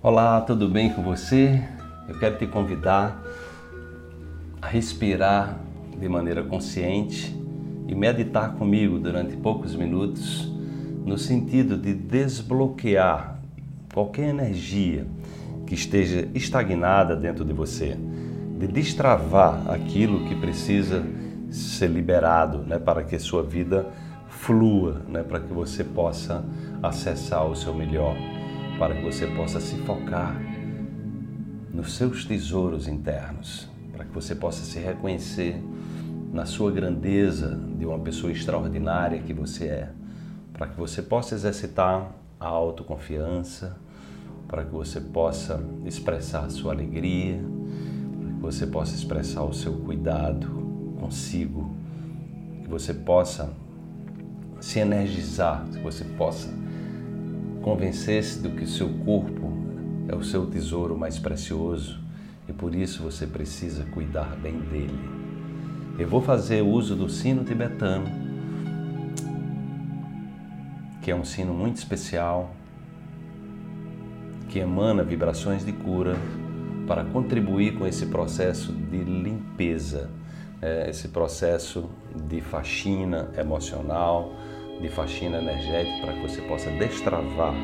Olá, tudo bem com você? Eu quero te convidar a respirar de maneira consciente e meditar comigo durante poucos minutos no sentido de desbloquear qualquer energia que esteja estagnada dentro de você, de destravar aquilo que precisa ser liberado, né, para que sua vida flua, né, para que você possa acessar o seu melhor, para que você possa se focar nos seus tesouros internos, para que você possa se reconhecer na sua grandeza de uma pessoa extraordinária que você é, para que você possa exercitar a autoconfiança, para que você possa expressar a sua alegria, para que você possa expressar o seu cuidado consigo, que você possa se energizar, que você possa convencer-se do que o seu corpo é o seu tesouro mais precioso e por isso você precisa cuidar bem dele. Eu vou fazer uso do sino tibetano, que é um sino muito especial, que emana vibrações de cura para contribuir com esse processo de limpeza, é, esse processo de faxina emocional, de faxina energética, para que você possa destravar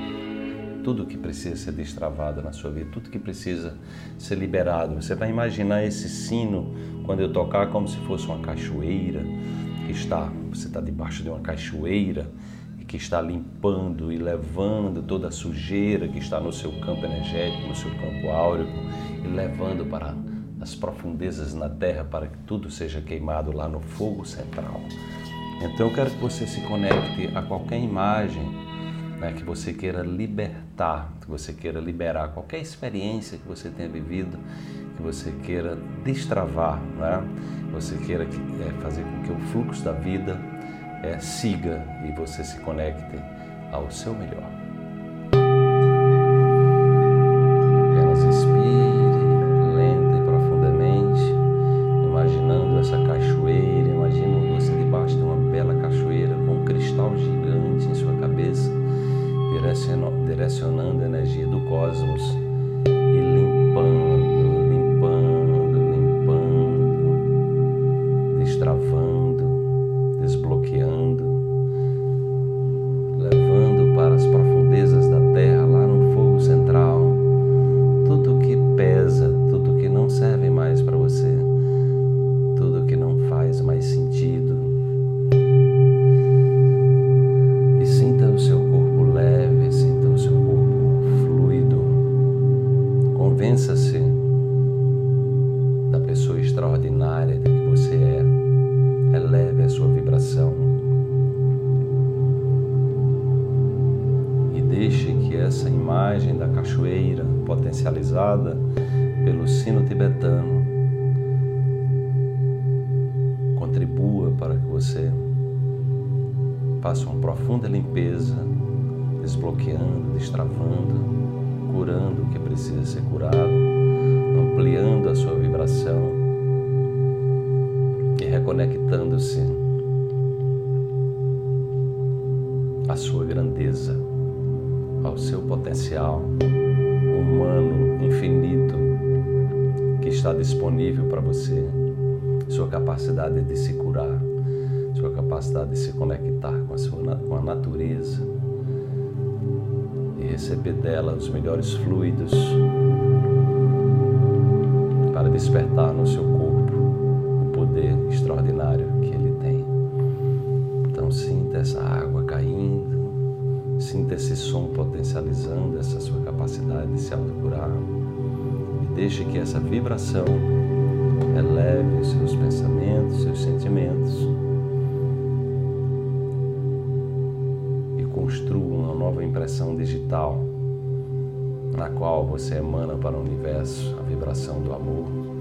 tudo que precisa ser destravado na sua vida, tudo que precisa ser liberado. Você vai imaginar esse sino quando eu tocar como se fosse uma cachoeira que está, você está debaixo de uma cachoeira e que está limpando e levando toda a sujeira que está no seu campo energético, no seu campo áureo e levando para as profundezas na terra para que tudo seja queimado lá no fogo central. Então eu quero que você se conecte a qualquer imagem né, que você queira libertar, que você queira liberar qualquer experiência que você tenha vivido, que você queira destravar, né, que você queira é, fazer com que o fluxo da vida é, siga e você se conecte ao seu melhor. Direcionando a energia do cosmos Convença-se da pessoa extraordinária que você é. Eleve a sua vibração. E deixe que essa imagem da cachoeira potencializada pelo sino tibetano contribua para que você faça uma profunda limpeza, desbloqueando, destravando curando o que precisa ser curado, ampliando a sua vibração e reconectando-se à sua grandeza, ao seu potencial humano infinito que está disponível para você, sua capacidade de se curar, sua capacidade de se conectar com a, sua, com a natureza receber dela os melhores fluidos para despertar no seu corpo o poder extraordinário que ele tem. Então sinta essa água caindo, sinta esse som potencializando essa sua capacidade de se autocurar e deixe que essa vibração eleve os seus pensamentos, seus sentimentos construa uma nova impressão digital na qual você emana para o universo a vibração do amor,